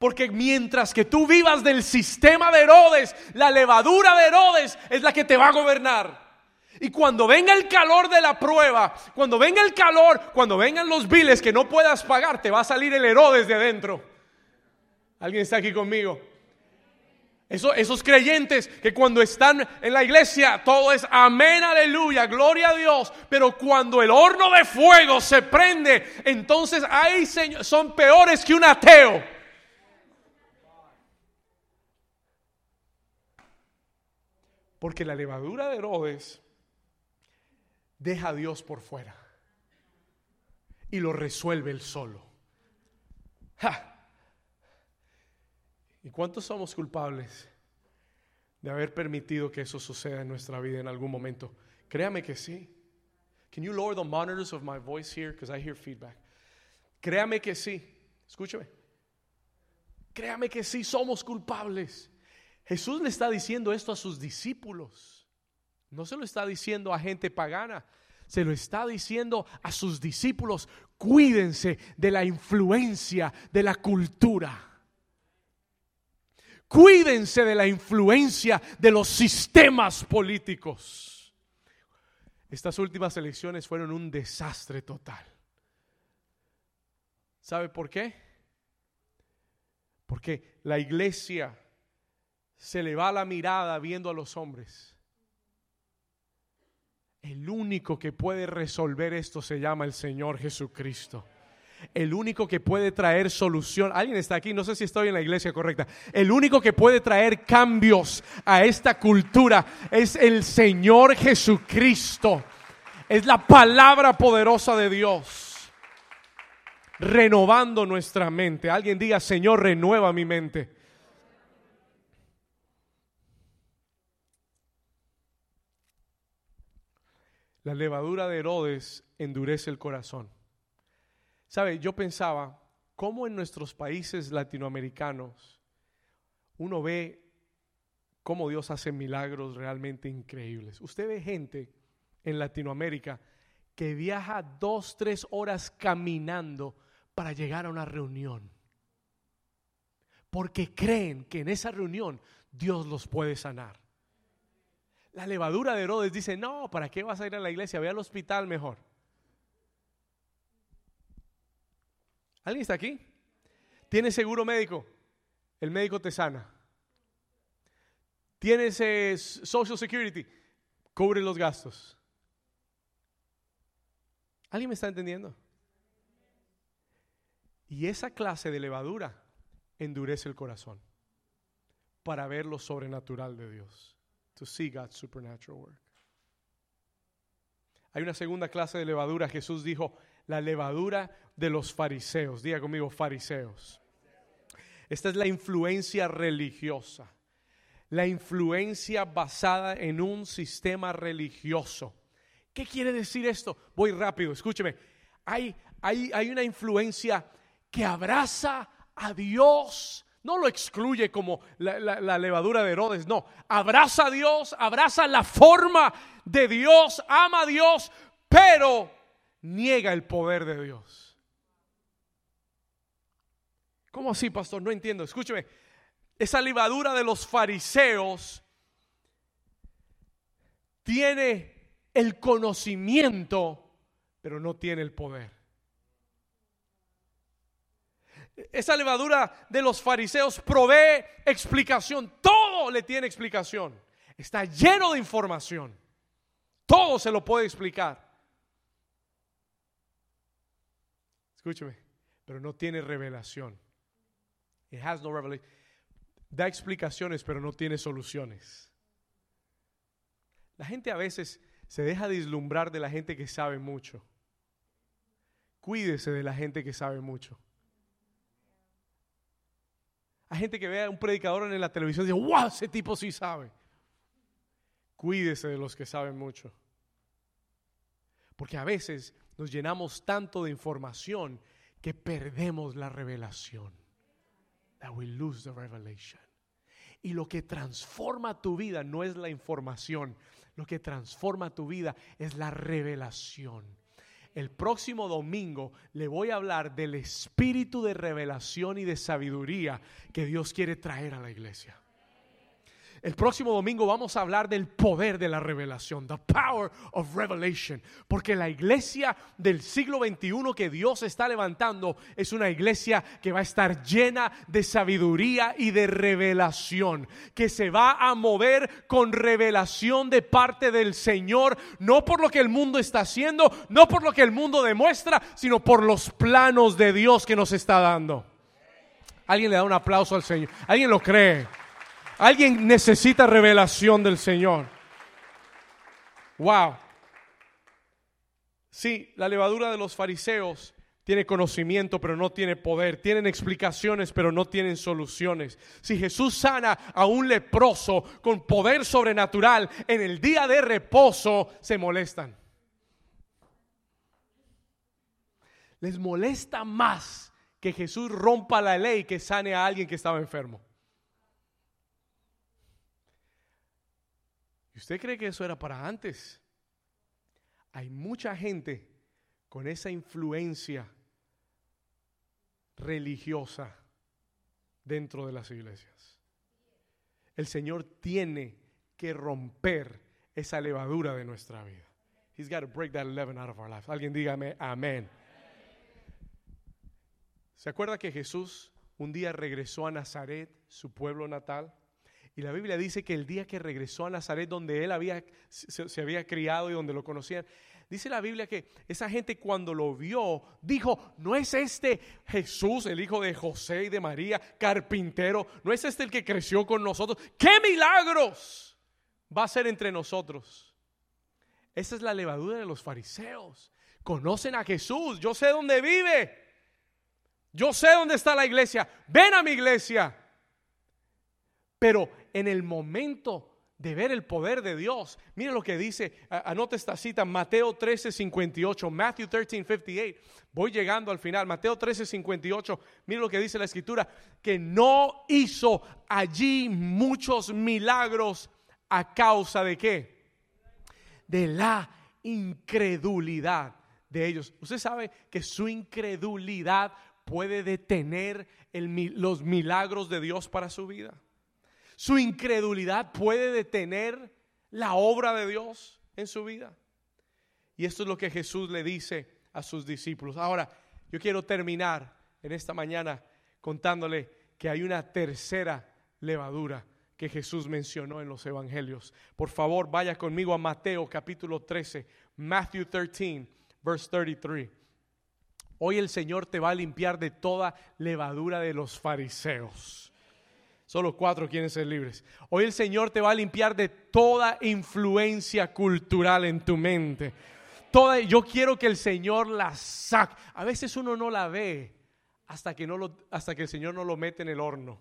Porque mientras que tú vivas del sistema de Herodes, la levadura de Herodes es la que te va a gobernar. Y cuando venga el calor de la prueba, cuando venga el calor, cuando vengan los biles que no puedas pagar, te va a salir el Herodes de adentro. ¿Alguien está aquí conmigo? esos creyentes que cuando están en la iglesia todo es amén, aleluya, gloria a Dios. Pero cuando el horno de fuego se prende, entonces hay son peores que un ateo. Porque la levadura de Herodes deja a Dios por fuera y lo resuelve él solo. ¿Y cuántos somos culpables de haber permitido que eso suceda en nuestra vida en algún momento? Créame que sí. Can you lower the monitors of my voice here because I hear feedback? Créame que sí. Escúchame. Créame que sí somos culpables. Jesús le está diciendo esto a sus discípulos. No se lo está diciendo a gente pagana. Se lo está diciendo a sus discípulos. Cuídense de la influencia de la cultura. Cuídense de la influencia de los sistemas políticos. Estas últimas elecciones fueron un desastre total. ¿Sabe por qué? Porque la iglesia se le va la mirada viendo a los hombres. El único que puede resolver esto se llama el Señor Jesucristo. El único que puede traer solución. Alguien está aquí, no sé si estoy en la iglesia correcta. El único que puede traer cambios a esta cultura es el Señor Jesucristo. Es la palabra poderosa de Dios. Renovando nuestra mente. Alguien diga, Señor, renueva mi mente. La levadura de Herodes endurece el corazón. ¿Sabe? Yo pensaba, ¿cómo en nuestros países latinoamericanos uno ve cómo Dios hace milagros realmente increíbles? Usted ve gente en Latinoamérica que viaja dos, tres horas caminando para llegar a una reunión. Porque creen que en esa reunión Dios los puede sanar. La levadura de Herodes dice, no, ¿para qué vas a ir a la iglesia? Ve al hospital mejor. ¿Alguien está aquí? ¿Tienes seguro médico? El médico te sana. ¿Tienes Social Security? Cubre los gastos. ¿Alguien me está entendiendo? Y esa clase de levadura endurece el corazón para ver lo sobrenatural de Dios to see God's supernatural work. Hay una segunda clase de levadura. Jesús dijo, la levadura de los fariseos. Diga conmigo, fariseos. Esta es la influencia religiosa. La influencia basada en un sistema religioso. ¿Qué quiere decir esto? Voy rápido, escúcheme. Hay, hay, hay una influencia que abraza a Dios no lo excluye como la, levadura de Herodes, no. Abraza a Dios, abraza la forma de Dios, ama a Dios, pero niega el poder de Dios. ¿Cómo así, pastor? No entiendo. Escúcheme, esa levadura de los fariseos tiene el conocimiento, pero no tiene el poder. Esa levadura de los fariseos provee explicación. Todo le tiene explicación. Está lleno de información. Todo se lo puede explicar. Escúcheme, pero no tiene revelación. It has no revelation. Da explicaciones, pero no tiene soluciones. La gente a veces se deja deslumbrar de la gente que sabe mucho. Cuídese de la gente que sabe mucho. Hay gente que ve a un predicador en la televisión y dice, wow, ese tipo sí sabe. Cuídese de los que saben mucho. Porque a veces nos llenamos tanto de información que perdemos la revelación. That we lose the revelation. Y lo que transforma tu vida no es la información, lo que transforma tu vida es la revelación. El próximo domingo le voy a hablar del espíritu de revelación y de sabiduría que Dios quiere traer a la iglesia. El próximo domingo vamos a hablar del poder de la revelación, the power of revelation, porque la iglesia del siglo XXI que Dios está levantando es una iglesia que va a estar llena de sabiduría y de revelación, que se va a mover con revelación de parte del Señor, no por lo que el mundo está haciendo, no por lo que el mundo demuestra, sino por los planos de Dios que nos está dando. Alguien le da un aplauso al Señor, alguien lo cree. Alguien necesita revelación del Señor. Wow. Sí, la levadura de los fariseos tiene conocimiento pero no tiene poder, tienen explicaciones pero no tienen soluciones. Si Jesús sana a un leproso con poder sobrenatural en el día de reposo, se molestan. Les molesta más que Jesús rompa la ley que sane a alguien que estaba enfermo. Usted cree que eso era para antes? Hay mucha gente con esa influencia religiosa dentro de las iglesias. El Señor tiene que romper esa levadura de nuestra vida. He's got to break that leaven out of our lives. Alguien dígame amén. ¿Se acuerda que Jesús un día regresó a Nazaret, su pueblo natal? Y la Biblia dice que el día que regresó a Nazaret, donde él había, se, había criado y donde lo conocían, dice la Biblia que esa gente cuando lo vio, dijo, no es este Jesús, el hijo de José y de María, carpintero, no es este el que creció con nosotros. ¡Qué milagros va a ser entre nosotros! Esa es la levadura de los fariseos. Conocen a Jesús, yo sé dónde vive. Yo sé dónde está la iglesia. Ven a mi iglesia. Pero en el momento de ver el poder de Dios, mire lo que dice, anote esta cita, Mateo 13, 58, Matthew 13, 58. Voy llegando al final, Mateo 13, 58. Mire lo que dice la escritura, que no hizo allí muchos milagros a causa de qué? De la incredulidad de ellos. Usted sabe que su incredulidad puede detener los milagros de Dios para su vida. Su incredulidad puede detener la obra de Dios en su vida. Y esto es lo que Jesús le dice a sus discípulos. Ahora, yo quiero terminar en esta mañana contándole que hay una tercera levadura que Jesús mencionó en los evangelios. Por favor, vaya conmigo a Mateo capítulo 13, Matthew 13, verse 33. Hoy el Señor te va a limpiar de toda levadura de los fariseos. Solo cuatro quieren ser libres. Hoy el Señor te va a limpiar de toda influencia cultural en tu mente. Toda, yo quiero que el Señor la saque. A veces uno no la ve hasta que, no lo, hasta que el Señor no lo mete en el horno.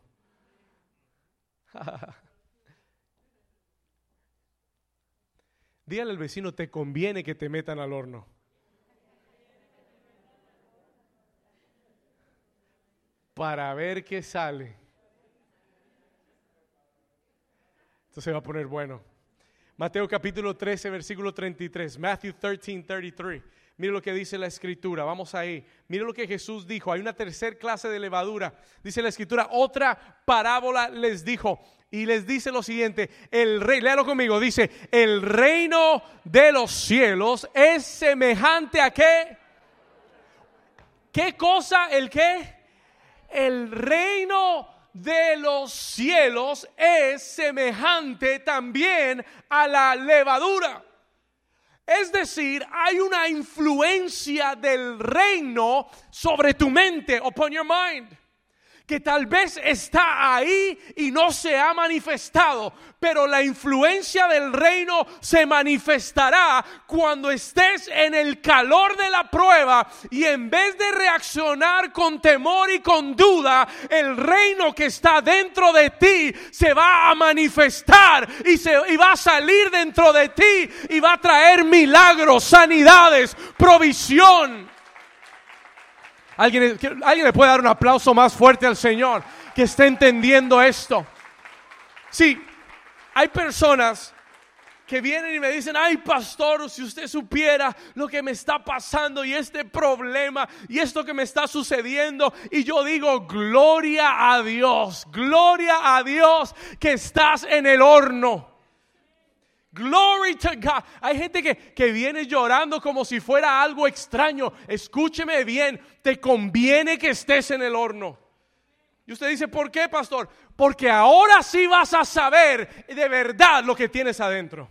*laughs* Dígale al vecino, te conviene que te metan al horno. Para ver qué sale. Esto se va a poner bueno. Mateo capítulo 13, versículo 33. Matthew 13, 33. Mire lo que dice la escritura. Vamos ahí. Mire lo que Jesús dijo. Hay una tercera clase de levadura. Dice la escritura. Otra parábola les dijo. Y les dice lo siguiente. El rey, léalo conmigo. Dice, el reino de los cielos es semejante a qué? ¿Qué cosa? ¿El qué? El reino de los cielos es semejante también a la levadura. Es decir, hay una influencia del reino sobre tu mente, upon your mind, que tal vez está ahí y no se ha manifestado, pero la influencia del reino se manifestará cuando estés en el calor de la prueba y en vez de reaccionar con temor y con duda, el reino que está dentro de ti se va a manifestar y, se, y va a salir dentro de ti y va a traer milagros, sanidades, provisión. ¿Alguien, alguien le puede dar un aplauso más fuerte al Señor que esté entendiendo esto. Sí, hay personas que vienen y me dicen, ay pastor, si usted supiera lo que me está pasando y este problema y esto que me está sucediendo. Y yo digo, gloria a Dios, gloria a Dios que estás en el horno. Glory to God. Hay gente que, que, viene llorando como si fuera algo extraño. Escúcheme bien, te conviene que estés en el horno. Y usted dice, ¿por qué, pastor? Porque ahora sí vas a saber de verdad lo que tienes adentro.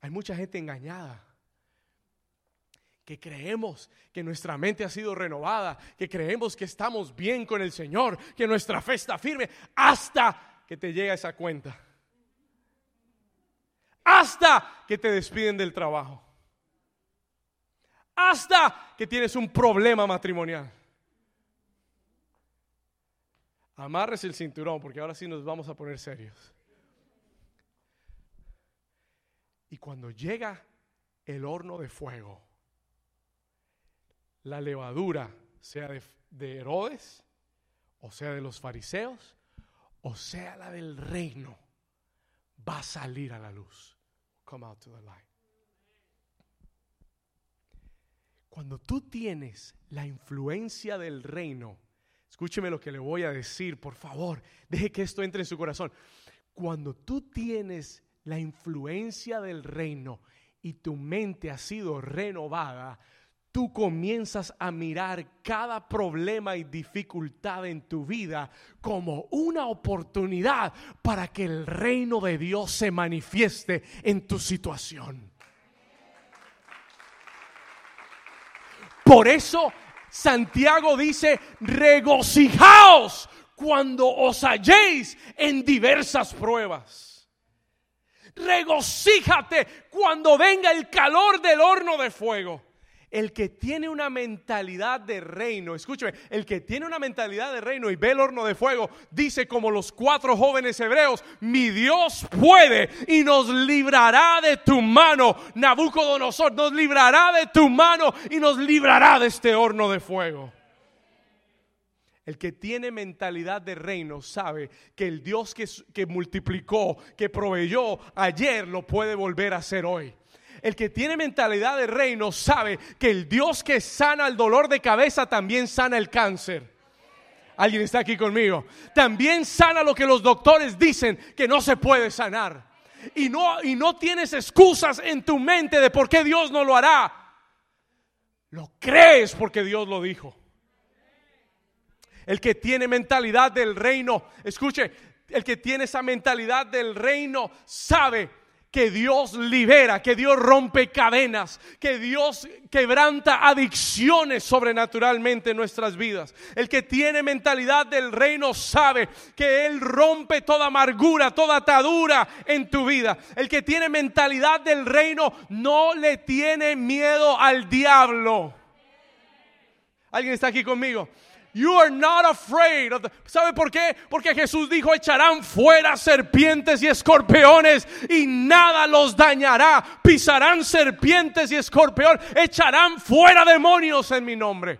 Hay mucha gente engañada. Que creemos que nuestra mente ha sido renovada, que creemos que estamos bien con el Señor, que nuestra fe está firme, hasta que te llega esa cuenta hasta que te despiden del trabajo, hasta que tienes un problema matrimonial. Amarres el cinturón porque ahora sí nos vamos a poner serios. Y cuando llega el horno de fuego, la levadura, sea de, de Herodes, o sea de los fariseos, o sea la del reino, va a salir a la luz come out to the light. Cuando tú tienes la influencia del reino, escúcheme lo que le voy a decir, por favor, deje que esto entre en su corazón. Cuando tú tienes la influencia del reino y tu mente ha sido renovada, tú comienzas a mirar cada problema y dificultad en tu vida como una oportunidad para que el reino de Dios se manifieste en tu situación. Por eso Santiago dice, regocijaos cuando os halléis en diversas pruebas. Regocíjate cuando venga el calor del horno de fuego. El que tiene una mentalidad de reino, escúcheme, el que tiene una mentalidad de reino y ve el horno de fuego, dice como los cuatro jóvenes hebreos, mi Dios puede y nos librará de tu mano, Nabucodonosor, nos librará de tu mano y nos librará de este horno de fuego. El que tiene mentalidad de reino sabe que el Dios que, que multiplicó, que proveyó ayer, lo puede volver a hacer hoy. El que tiene mentalidad de reino sabe que el Dios que sana el dolor de cabeza también sana el cáncer. Alguien está aquí conmigo. También sana lo que los doctores dicen que no se puede sanar. Y no, y no tienes excusas en tu mente de por qué Dios no lo hará. Lo crees porque Dios lo dijo. El que tiene mentalidad del reino, escuche, el que tiene esa mentalidad del reino sabe que Dios libera, que Dios rompe cadenas, que Dios quebranta adicciones sobrenaturalmente en nuestras vidas. El que tiene mentalidad del reino sabe que Él rompe toda amargura, toda atadura en tu vida. El que tiene mentalidad del reino no le tiene miedo al diablo. ¿Alguien está aquí conmigo? You are not afraid of ¿Sabe por qué? Porque Jesús dijo, echarán fuera serpientes y escorpiones y nada los dañará. Pisarán serpientes y escorpiones, echarán fuera demonios en mi nombre.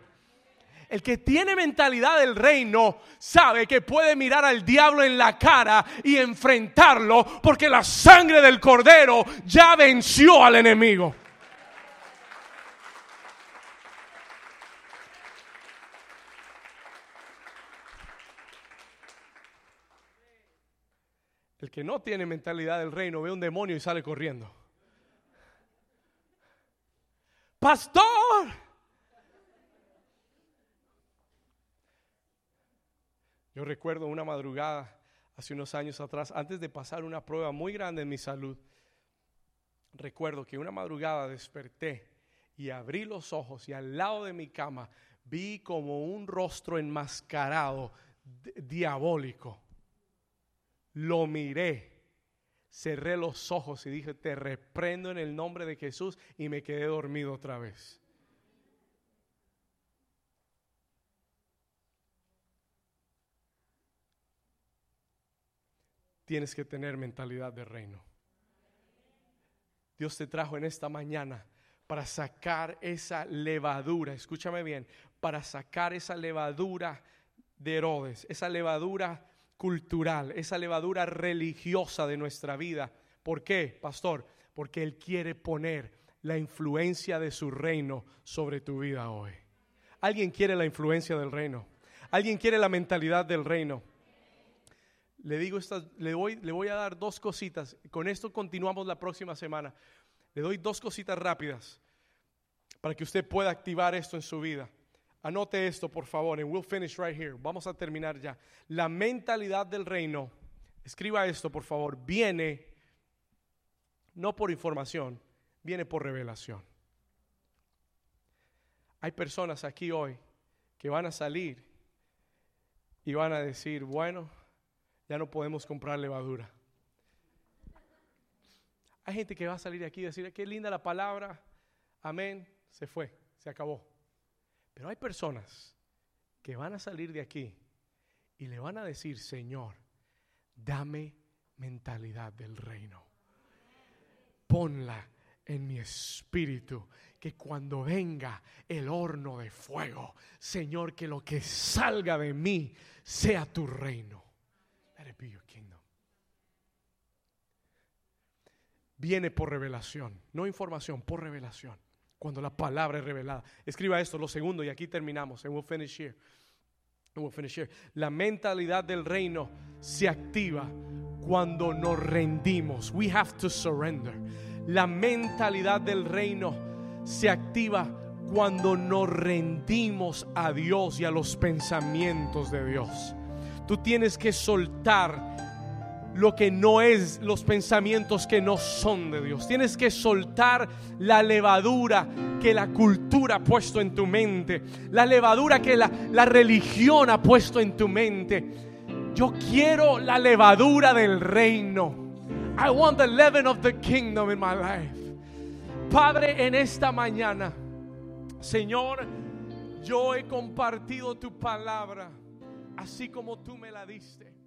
El que tiene mentalidad del reino sabe que puede mirar al diablo en la cara y enfrentarlo porque la sangre del cordero ya venció al enemigo. El que no tiene mentalidad del reino ve un demonio y sale corriendo. Pastor. Yo recuerdo una madrugada hace unos años atrás, antes de pasar una prueba muy grande en mi salud, recuerdo que una madrugada desperté y abrí los ojos y al lado de mi cama vi como un rostro enmascarado, diabólico. Lo miré, cerré los ojos y dije, te reprendo en el nombre de Jesús y me quedé dormido otra vez. Tienes que tener mentalidad de reino. Dios te trajo en esta mañana para sacar esa levadura, escúchame bien, para sacar esa levadura de Herodes, esa levadura cultural, esa levadura religiosa de nuestra vida. ¿Por qué, pastor? Porque Él quiere poner la influencia de su reino sobre tu vida hoy. ¿Alguien quiere la influencia del reino? ¿Alguien quiere la mentalidad del reino? Le digo le voy, le voy a dar dos cositas. Con esto continuamos la próxima semana. Le doy dos cositas rápidas para que usted pueda activar esto en su vida. Anote esto, por favor, and we'll finish right here. Vamos a terminar ya. La mentalidad del reino, escriba esto, por favor, viene no por información, viene por revelación. Hay personas aquí hoy que van a salir y van a decir, bueno, ya no podemos comprar levadura. Hay gente que va a salir aquí y decir, qué linda la palabra, amén, se fue, se acabó. Pero hay personas que van a salir de aquí y le van a decir, Señor, dame mentalidad del reino. Ponla en mi espíritu, que cuando venga el horno de fuego, Señor, que lo que salga de mí sea tu reino. Let it be your kingdom viene por revelación, no información, por revelación. Cuando la palabra es revelada. Escriba esto, lo segundo, y aquí terminamos. And we'll finish here. we'll finish here. La mentalidad del reino se activa cuando nos rendimos. We have to surrender. La mentalidad del reino se activa cuando nos rendimos a Dios y a los pensamientos de Dios. Tú tienes que soltar lo que no es, los pensamientos que no son de Dios. Tienes que soltar la levadura que la cultura ha puesto en tu mente, la levadura que la, la religión ha puesto en tu mente. Yo quiero la levadura del reino. I want the leaven of the kingdom in my life. Padre, en esta mañana, Señor, yo he compartido tu palabra así como tú me la diste.